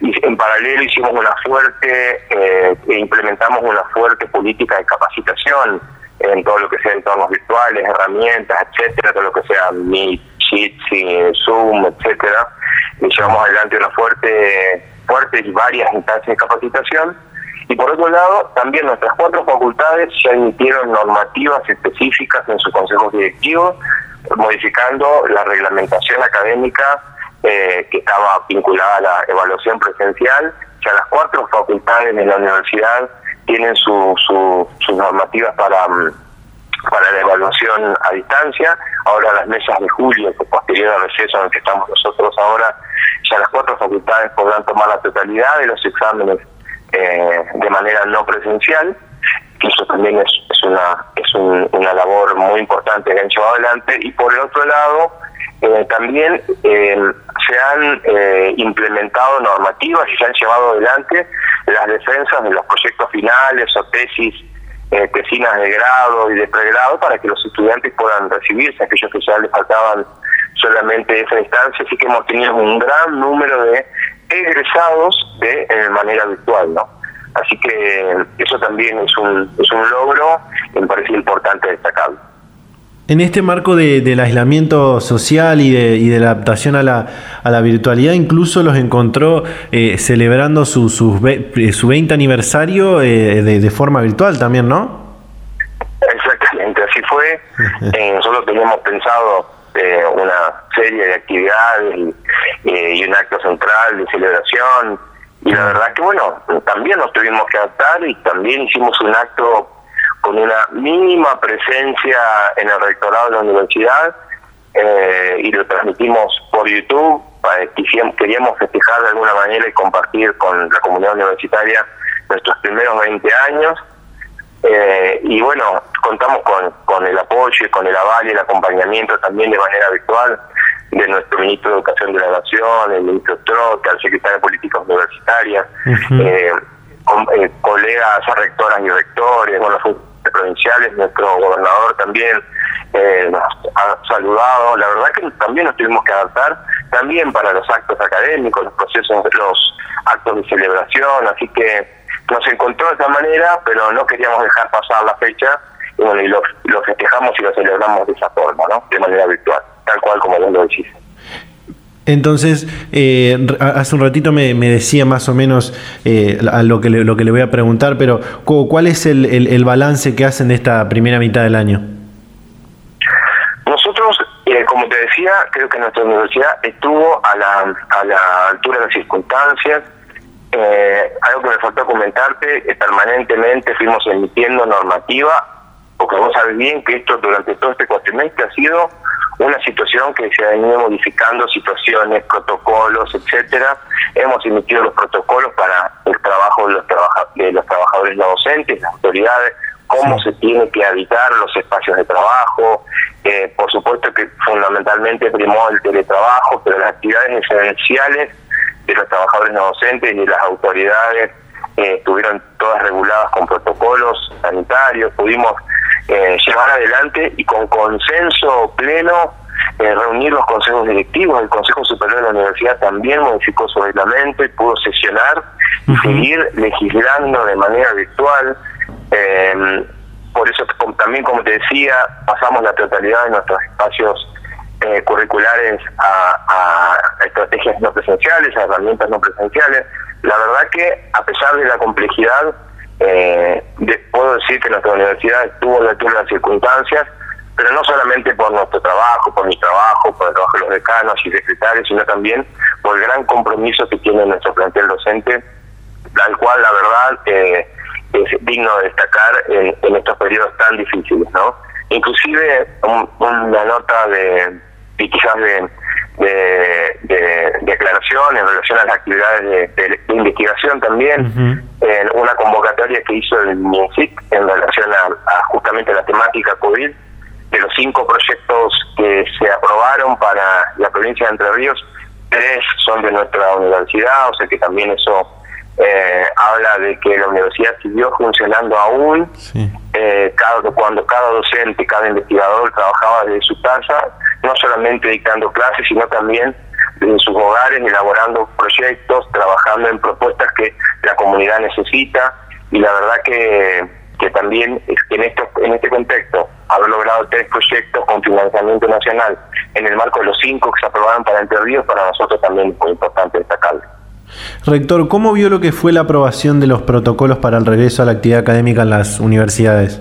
y en paralelo hicimos una fuerte, eh, e implementamos una fuerte política de capacitación en todo lo que sea entornos virtuales, herramientas, etcétera, todo lo que sea Meet, Jitsi, Zoom, etcétera, y llevamos adelante una fuerte, fuertes y varias instancias de capacitación y por otro lado, también nuestras cuatro facultades ya emitieron normativas específicas en sus consejos directivos, modificando la reglamentación académica eh, que estaba vinculada a la evaluación presencial. Ya las cuatro facultades de la universidad tienen su, sus normativas para, mm, para la evaluación a distancia. Ahora las mesas de julio, posterior al receso en el que estamos nosotros ahora, ya las cuatro facultades podrán tomar la totalidad de los exámenes eh, de manera no presencial, que eso también es, es una es una labor muy importante que han llevado adelante, y por el otro lado, eh, también eh, se han implementado normativas y se han llevado adelante las defensas de los proyectos finales o tesis, tesinas de grado y de pregrado para que los estudiantes puedan recibirse, aquellos que ya les faltaban solamente esa instancia, así que hemos tenido un gran número de egresados de manera virtual, ¿no? Así que eso también es un, es un logro y me parece importante destacarlo. En este marco de, del aislamiento social y de, y de, la adaptación a la, a la virtualidad, incluso los encontró eh, celebrando su, su, eh, su 20 aniversario eh, de, de, forma virtual también, ¿no? Exactamente, así fue. *laughs* eh, nosotros teníamos pensado eh, una serie de actividades y, y, un acto central de celebración. Y la verdad que, bueno, también nos tuvimos que adaptar y también hicimos un acto con una mínima presencia en el rectorado de la universidad eh, y lo transmitimos por YouTube. Queríamos festejar de alguna manera y compartir con la comunidad universitaria nuestros primeros 20 años. Eh, y bueno, contamos con, con el apoyo y con el aval y el acompañamiento también de manera virtual de nuestro ministro de Educación de la Nación, el ministro Trota, el secretario de Políticas Universitarias, uh -huh. eh, con, eh, colegas rectoras y rectores, bueno, provinciales, nuestro gobernador también eh, nos ha saludado. La verdad que también nos tuvimos que adaptar, también para los actos académicos, los procesos, los actos de celebración, así que nos encontró de esta manera, pero no queríamos dejar pasar la fecha y bueno, y lo, lo festejamos y lo celebramos de esa forma, ¿no? De manera virtual, tal cual como vos lo decís. Entonces, eh, hace un ratito me, me, decía más o menos eh, a lo que, le, lo que le voy a preguntar, pero ¿cuál es el, el, el, balance que hacen de esta primera mitad del año? Nosotros, eh, como te decía, creo que nuestra universidad estuvo a la, a la altura de las circunstancias. Eh, algo que me faltó comentarte, permanentemente fuimos emitiendo normativa, porque vos sabés bien que esto durante todo este cuatrimestre ha sido una situación que se ha venido modificando situaciones, protocolos, etcétera. Hemos emitido los protocolos para el trabajo de los, trabaja de los trabajadores no docentes, las autoridades, cómo sí. se tiene que habitar los espacios de trabajo. Eh, por supuesto que fundamentalmente primó el teletrabajo, pero las actividades esenciales de los trabajadores no docentes y de las autoridades eh, estuvieron todas reguladas con protocolos sanitarios. Pudimos eh, llevar adelante y con consenso pleno eh, reunir los consejos directivos. El Consejo Superior de la Universidad también modificó su reglamento y pudo sesionar y uh -huh. seguir legislando de manera virtual. Eh, por eso también, como te decía, pasamos la totalidad de nuestros espacios eh, curriculares a, a estrategias no presenciales, a herramientas no presenciales. La verdad que, a pesar de la complejidad, eh, puedo decir que nuestra universidad estuvo a la altura de las circunstancias, pero no solamente por nuestro trabajo, por mi trabajo, por el trabajo de los decanos y secretarios, sino también por el gran compromiso que tiene nuestro plantel docente, al cual la verdad eh, es digno de destacar en, en, estos periodos tan difíciles, ¿no? Inclusive un, una nota de, y quizás de, de, de, de, aclaración en relación a las actividades de, de investigación también, uh -huh. en una convocatoria que hizo el MINSIC en relación a, a justamente la temática COVID, de los cinco proyectos que se aprobaron para la provincia de Entre Ríos, tres son de nuestra universidad, o sea que también eso eh, habla de que la universidad siguió funcionando aún, sí. eh, cada, cuando cada docente, cada investigador trabajaba desde su casa, no solamente dictando clases, sino también en sus hogares, elaborando proyectos, trabajando en propuestas que la comunidad necesita, y la verdad que que también es que en, esto, en este contexto haber logrado tres proyectos con financiamiento nacional en el marco de los cinco que se aprobaron para Entre Ríos, para nosotros también fue importante destacarlo. Rector, ¿cómo vio lo que fue la aprobación de los protocolos para el regreso a la actividad académica en las universidades?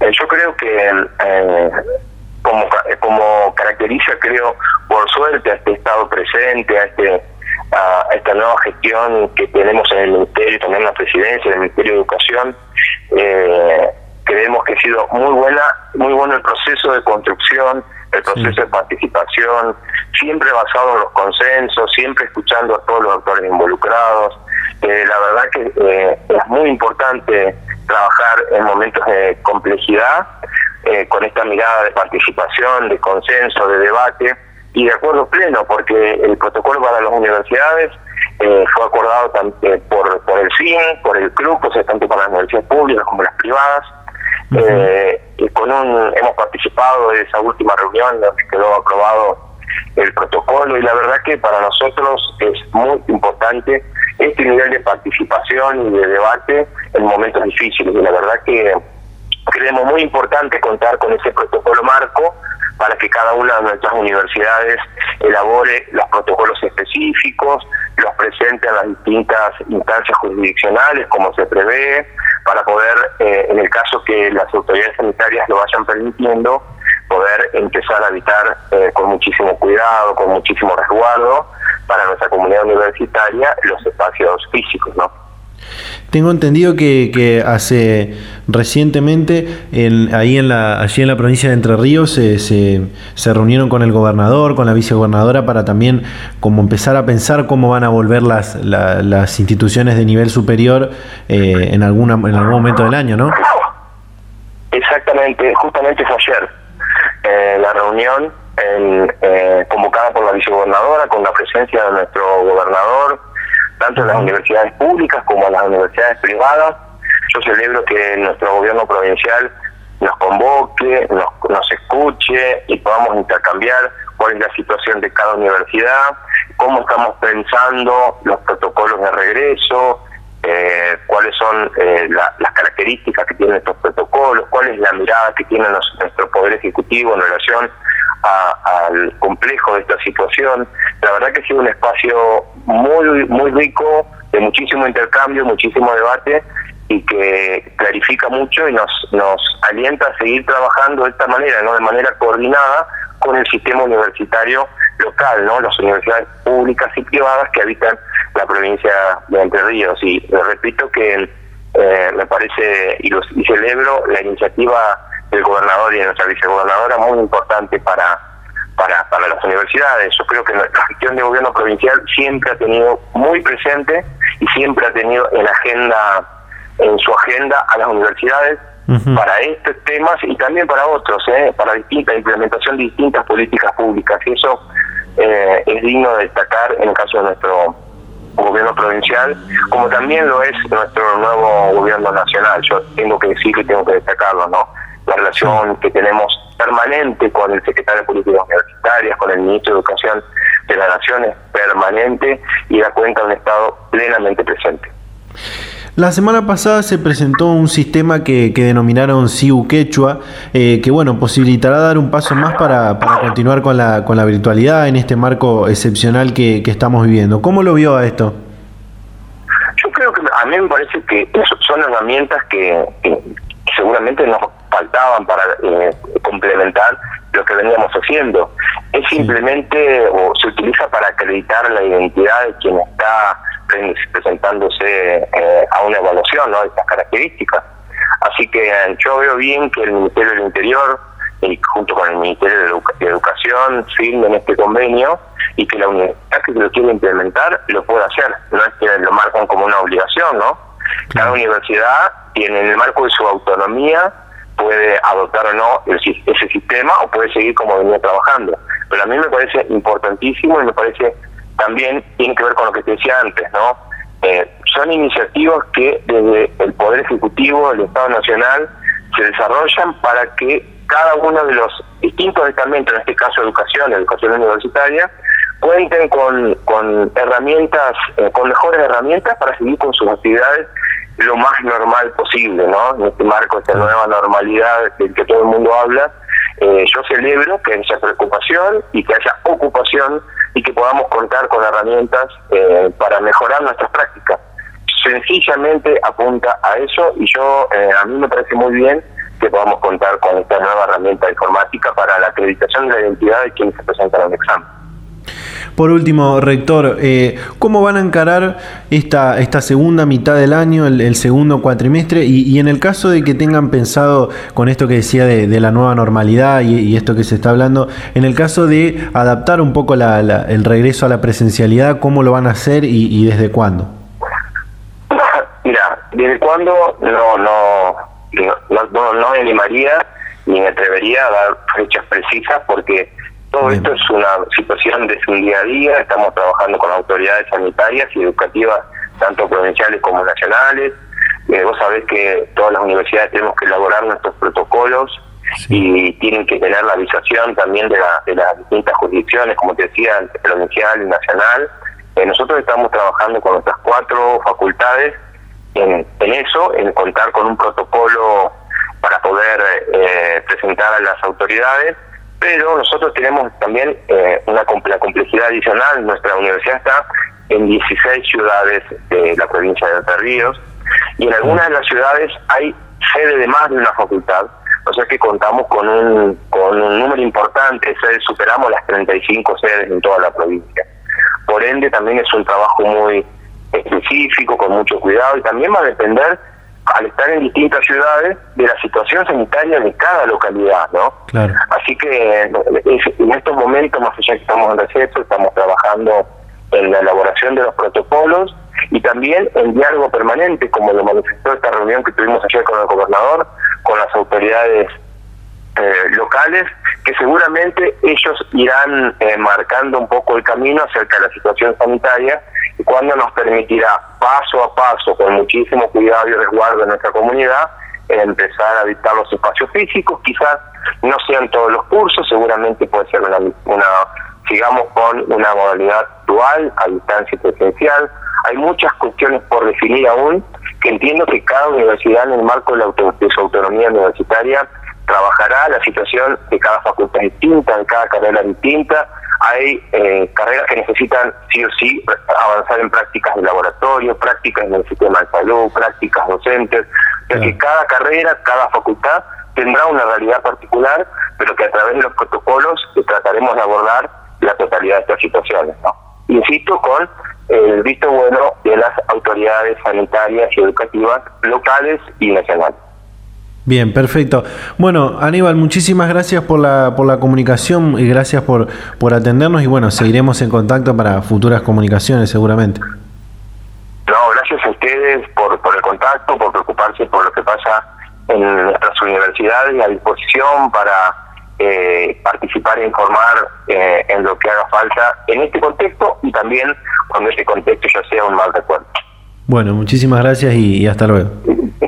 Eh, yo creo que eh, como, como caracteriza, creo, por suerte a este Estado presente, a este a esta nueva gestión que tenemos en el Ministerio, también en la Presidencia, en el Ministerio de Educación, eh, creemos que ha sido muy buena, muy bueno el proceso de construcción, el proceso sí. de participación, siempre basado en los consensos, siempre escuchando a todos los actores involucrados. Eh, la verdad que eh, es muy importante trabajar en momentos de complejidad eh, con esta mirada de participación, de consenso, de debate y de acuerdo pleno, porque el protocolo para las universidades eh, fue acordado tanto, eh, por, por el CIN, por el CRUC, o sea, tanto para las universidades públicas como las privadas, Eh, con un, hemos participado de esa última reunión donde quedó aprobado el protocolo y la verdad que para nosotros es muy importante este nivel de participación y de debate en momentos difíciles. Y la verdad que creemos muy importante contar con ese protocolo marco para que cada una de nuestras universidades elabore los protocolos específicos, los presente a las distintas instancias jurisdiccionales como se prevé, para poder, eh, en el caso que las autoridades sanitarias lo vayan permitiendo, poder empezar a habitar eh, con muchísimo cuidado, con muchísimo resguardo para nuestra comunidad universitaria los espacios físicos, ¿no? Tengo entendido que, hace recientemente en, ahí en la allí en la provincia de Entre Ríos se, se, reunieron con el gobernador, con la vicegobernadora para también como empezar a pensar cómo van a volver las, las instituciones de nivel superior eh, en alguna en algún momento del año, ¿no? Exactamente, justamente fue ayer eh, la reunión eh, convocada por la vicegobernadora con la presencia de nuestro gobernador tanto en las universidades públicas como en las universidades privadas. Yo celebro que nuestro gobierno provincial nos convoque, nos, nos escuche y podamos intercambiar cuál es la situación de cada universidad, cómo estamos pensando los protocolos de regreso, eh, cuáles son eh, las características que tienen estos protocolos, cuál es la mirada que tiene nuestro Poder Ejecutivo en relación al complejo de esta situación. La verdad que ha sido un espacio muy, muy rico, de muchísimo intercambio, muchísimo debate y que clarifica mucho y nos, nos alienta a seguir trabajando de esta manera, no de manera coordinada con el sistema universitario local, no las universidades públicas y privadas que habitan la provincia de Entre Ríos. Y repito que eh, me parece y, los, y celebro la iniciativa del gobernador y de nuestra vicegobernadora muy importante para, para, para las universidades. Yo creo que nuestra gestión de gobierno provincial siempre ha tenido muy presente y siempre ha tenido en agenda en su agenda a las universidades para estos temas y también para otros, ¿eh? para distinta implementación de distintas políticas públicas. Y eso eh, es digno de destacar en el caso de nuestro gobierno provincial, como también lo es nuestro nuevo gobierno nacional. Yo tengo que decir que tengo que destacarlo, ¿no? La relación que tenemos permanente con el secretario de Políticas Universitarias, con el ministro de Educación de la Nación es permanente y da cuenta de un Estado plenamente presente. La semana pasada se presentó un sistema que, denominaron CIU Quechua, eh, que bueno, posibilitará dar un paso más para, para, continuar con la, con la virtualidad en este marco excepcional que, estamos viviendo. ¿Cómo lo vio a esto? Yo creo que a mí me parece que son herramientas que, seguramente nos faltaban para eh, complementar lo que veníamos haciendo. Es simplemente, o se utiliza para acreditar la identidad de quien está presentándose eh, a una evaluación ¿no? de estas características. Así que eh, yo veo bien que el Ministerio del Interior y junto con el Ministerio de, Educación firmen este convenio y que la universidad que lo quiere implementar lo pueda hacer. No es que lo marcan como una obligación, ¿no? Cada universidad tiene en el marco de su autonomía puede adoptar o no ese sistema o puede seguir como venía trabajando. Pero a mí me parece importantísimo y me parece también tiene que ver con lo que te decía antes, ¿no? Eh, son iniciativas que desde el Poder Ejecutivo del Estado Nacional se desarrollan para que cada uno de los distintos estamentos, en este caso educación, educación universitaria, cuenten con, con herramientas, eh, con mejores herramientas para seguir con sus actividades lo más normal posible, ¿no? En este marco, esta nueva normalidad del que todo el mundo habla, eh, yo celebro que haya preocupación y que haya ocupación y que podamos contar con herramientas eh, para mejorar nuestras prácticas. Sencillamente apunta a eso y yo, eh, a mí me parece muy bien que podamos contar con esta nueva herramienta informática para la acreditación de la identidad de quienes se presentan al examen. Por último, rector, eh, ¿cómo van a encarar esta, esta segunda mitad del año, el, segundo cuatrimestre? Y, en el caso de que tengan pensado con esto que decía de, la nueva normalidad y, esto que se está hablando, en el caso de adaptar un poco el regreso a la presencialidad, ¿cómo lo van a hacer y, desde cuándo? *coughs* Mira, desde cuándo no, no, no, no, no me animaría ni me atrevería a dar fechas precisas porque todo esto es una situación de su día a día, estamos trabajando con autoridades sanitarias y educativas, tanto provinciales como nacionales, Eh, vos sabés que todas las universidades tenemos que elaborar nuestros protocolos y tienen que tener la avisación también de, de las distintas jurisdicciones, como te decía, provincial y nacional. Eh, nosotros estamos trabajando con nuestras cuatro facultades en, en eso, en contar con un protocolo para poder eh, presentar a las autoridades, pero nosotros tenemos también eh, una la complejidad adicional. Nuestra universidad está en 16 ciudades de la provincia de Entre Ríos y en algunas de las ciudades hay sede de más de una facultad, o sea que contamos con un, con un número importante de sedes, superamos las 35 sedes en toda la provincia. Por ende, también es un trabajo muy específico, con mucho cuidado y también va a depender al estar en distintas ciudades de la situación sanitaria de cada localidad, ¿no? Claro. Así que en estos momentos, más allá que estamos en receso, estamos trabajando en la elaboración de los protocolos y también en diálogo permanente, como lo manifestó esta reunión que tuvimos ayer con el gobernador, con las autoridades eh, locales, que seguramente ellos irán eh, marcando un poco el camino acerca de la situación sanitaria y cuando nos permitirá paso a paso, con muchísimo cuidado y resguardo en nuestra comunidad, empezar a dictar los espacios físicos, quizás no sean todos los cursos, seguramente puede ser una, una sigamos con una modalidad dual, a distancia presencial. Hay muchas cuestiones por definir aún, que entiendo que cada universidad en el marco de, la de su autonomía universitaria trabajará la situación de cada facultad distinta, de cada carrera distinta, hay eh, carreras que necesitan sí o sí avanzar en prácticas de laboratorio, prácticas en el sistema de salud, prácticas docentes, ya que cada carrera, cada facultad tendrá una realidad particular, pero que a través de los protocolos trataremos de abordar la totalidad de estas situaciones. ¿no? Insisto, con el visto bueno de las autoridades sanitarias y educativas locales y nacionales. Bien, perfecto. Bueno, Aníbal, muchísimas gracias por la, por la comunicación y gracias por, por atendernos y bueno, seguiremos en contacto para futuras comunicaciones seguramente. No, gracias a ustedes por, por el contacto, por preocuparse por lo que pasa en nuestras universidades y a disposición para eh, participar e informar eh, en lo que haga falta en este contexto y también cuando este contexto ya sea un mal recuerdo. Bueno, muchísimas gracias y hasta luego. *laughs*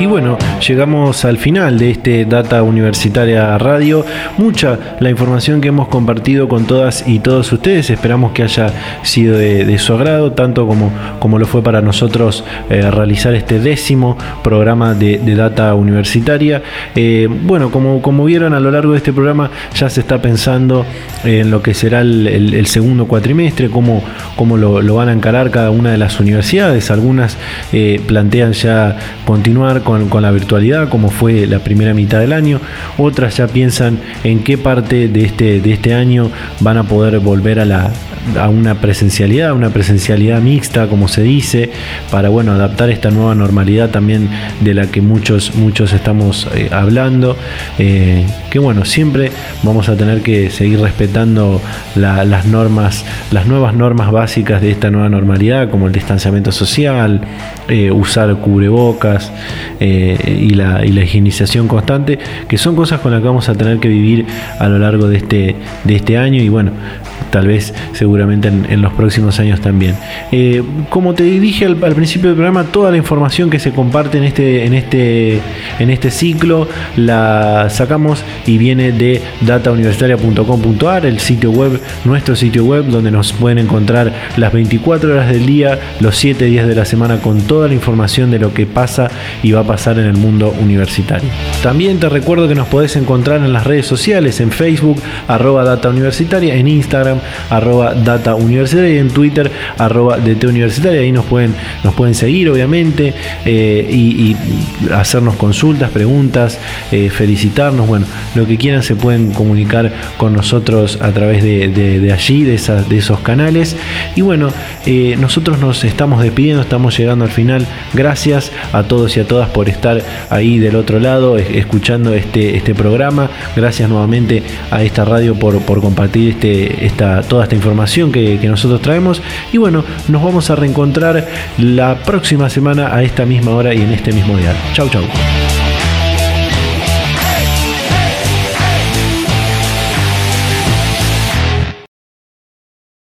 Y bueno, llegamos al final de este Data Universitaria Radio. Mucha la información que hemos compartido con todas y todos ustedes. Esperamos que haya sido de, su agrado, tanto como, como lo fue para nosotros eh, realizar este décimo programa de, Data Universitaria. Eh, bueno, como, como vieron a lo largo de este programa, ya se está pensando en lo que será el, segundo cuatrimestre, cómo, cómo lo, van a encarar cada una de las universidades. Algunas eh, plantean ya continuar con, la virtualidad, como fue la primera mitad del año. Otras ya piensan en qué parte de este, de este año van a poder volver a, la, a una presencialidad, una presencialidad mixta, como se dice, para bueno, adaptar esta nueva normalidad también de la que muchos, muchos estamos eh, hablando. Eh, que bueno, siempre vamos a tener que seguir respetando las normas, las nuevas normas básicas de esta nueva normalidad, como el distanciamiento social, eh, usar cubrebocas y, la, y la higienización constante, que son cosas con las que vamos a tener que vivir a lo largo de este, de este año. Y bueno, tal vez seguramente en, los próximos años también. Eh, como te dije al, principio del programa, toda la información que se comparte en este, en este, en este ciclo la sacamos y viene de datauniversitaria.com.ar, el sitio web, nuestro sitio web, donde nos pueden encontrar las 24 horas del día, los 7 días de la semana con toda la información de lo que pasa y va a pasar en el mundo universitario. También te recuerdo que nos podés encontrar en las redes sociales, en Facebook, arroba data universitaria, en Instagram, arroba data universitaria y en Twitter, arroba DT universitaria. Ahí nos pueden, nos pueden seguir, obviamente, eh, y, hacernos consultas, preguntas, eh, felicitarnos. Bueno, lo que quieran se pueden comunicar con nosotros a través de, allí, de, de esos canales. Y bueno, eh, nosotros nos estamos despidiendo, estamos llegando al final. Gracias a todos y a todas por estar ahí del otro lado, escuchando este, este programa. Gracias nuevamente a esta radio por, por compartir este, esta toda esta información que, que nosotros traemos. Y bueno, nos vamos a reencontrar la próxima semana a esta misma hora y en este mismo día. Chau, chau.